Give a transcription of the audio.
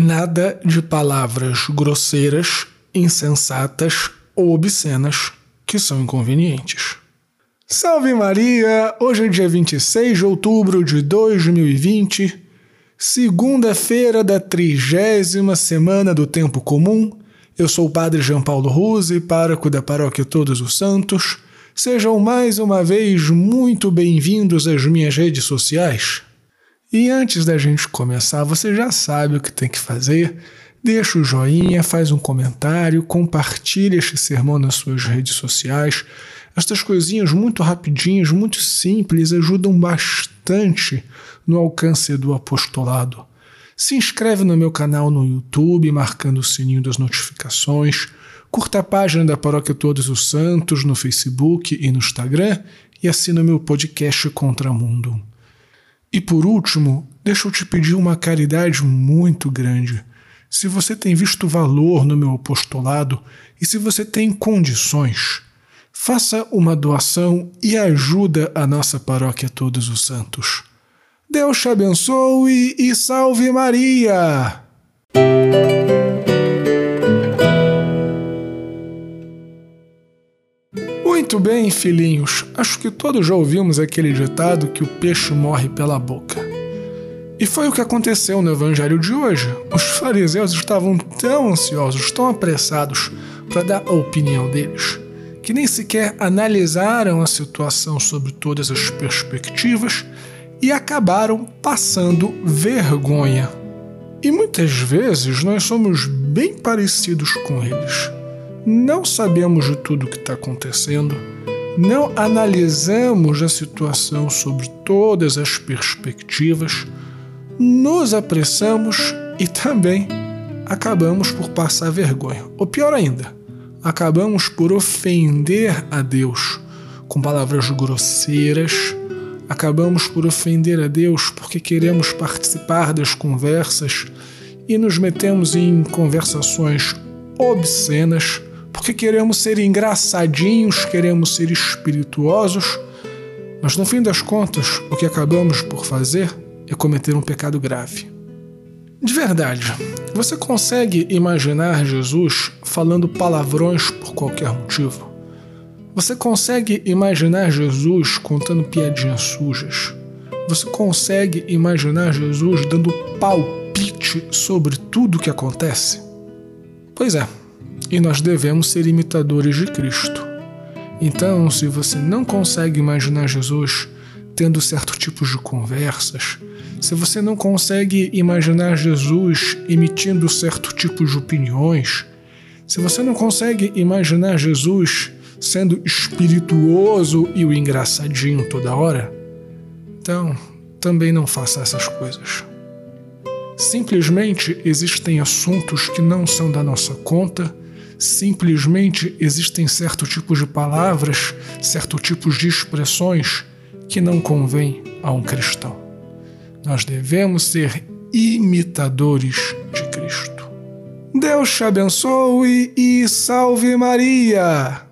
Nada de palavras grosseiras, insensatas ou obscenas que são inconvenientes. Salve Maria! Hoje é dia 26 de outubro de 2020, segunda-feira da trigésima semana do Tempo Comum. Eu sou o Padre João Paulo Ruse, pároco da Paróquia Todos os Santos. Sejam mais uma vez muito bem-vindos às minhas redes sociais. E antes da gente começar, você já sabe o que tem que fazer. Deixa o joinha, faz um comentário, compartilha este sermão nas suas redes sociais. Estas coisinhas muito rapidinhas, muito simples, ajudam bastante no alcance do apostolado. Se inscreve no meu canal no YouTube, marcando o sininho das notificações. Curta a página da Paróquia Todos os Santos no Facebook e no Instagram e assina meu podcast Contramundo. E por último, deixa eu te pedir uma caridade muito grande. Se você tem visto valor no meu apostolado e se você tem condições, faça uma doação e ajuda a nossa paróquia Todos os Santos. Deus te abençoe e salve Maria! Muito bem, filhinhos. Acho que todos já ouvimos aquele ditado que o peixe morre pela boca. E foi o que aconteceu no evangelho de hoje. Os fariseus estavam tão ansiosos, tão apressados para dar a opinião deles, que nem sequer analisaram a situação sob todas as perspectivas e acabaram passando vergonha. E muitas vezes nós somos bem parecidos com eles não sabemos de tudo o que está acontecendo, não analisamos a situação sobre todas as perspectivas, nos apressamos e também acabamos por passar vergonha. Ou pior ainda, acabamos por ofender a Deus com palavras grosseiras, acabamos por ofender a Deus porque queremos participar das conversas e nos metemos em conversações obscenas porque queremos ser engraçadinhos, queremos ser espirituosos, mas no fim das contas, o que acabamos por fazer é cometer um pecado grave. De verdade, você consegue imaginar Jesus falando palavrões por qualquer motivo? Você consegue imaginar Jesus contando piadinhas sujas? Você consegue imaginar Jesus dando palpite sobre tudo o que acontece? Pois é, e nós devemos ser imitadores de Cristo. Então, se você não consegue imaginar Jesus tendo certo tipo de conversas, se você não consegue imaginar Jesus emitindo certo tipo de opiniões, se você não consegue imaginar Jesus sendo espirituoso e o engraçadinho toda hora, então também não faça essas coisas. Simplesmente existem assuntos que não são da nossa conta Simplesmente existem certo tipos de palavras, certo tipos de expressões que não convém a um cristão. Nós devemos ser imitadores de Cristo. Deus te abençoe e salve Maria!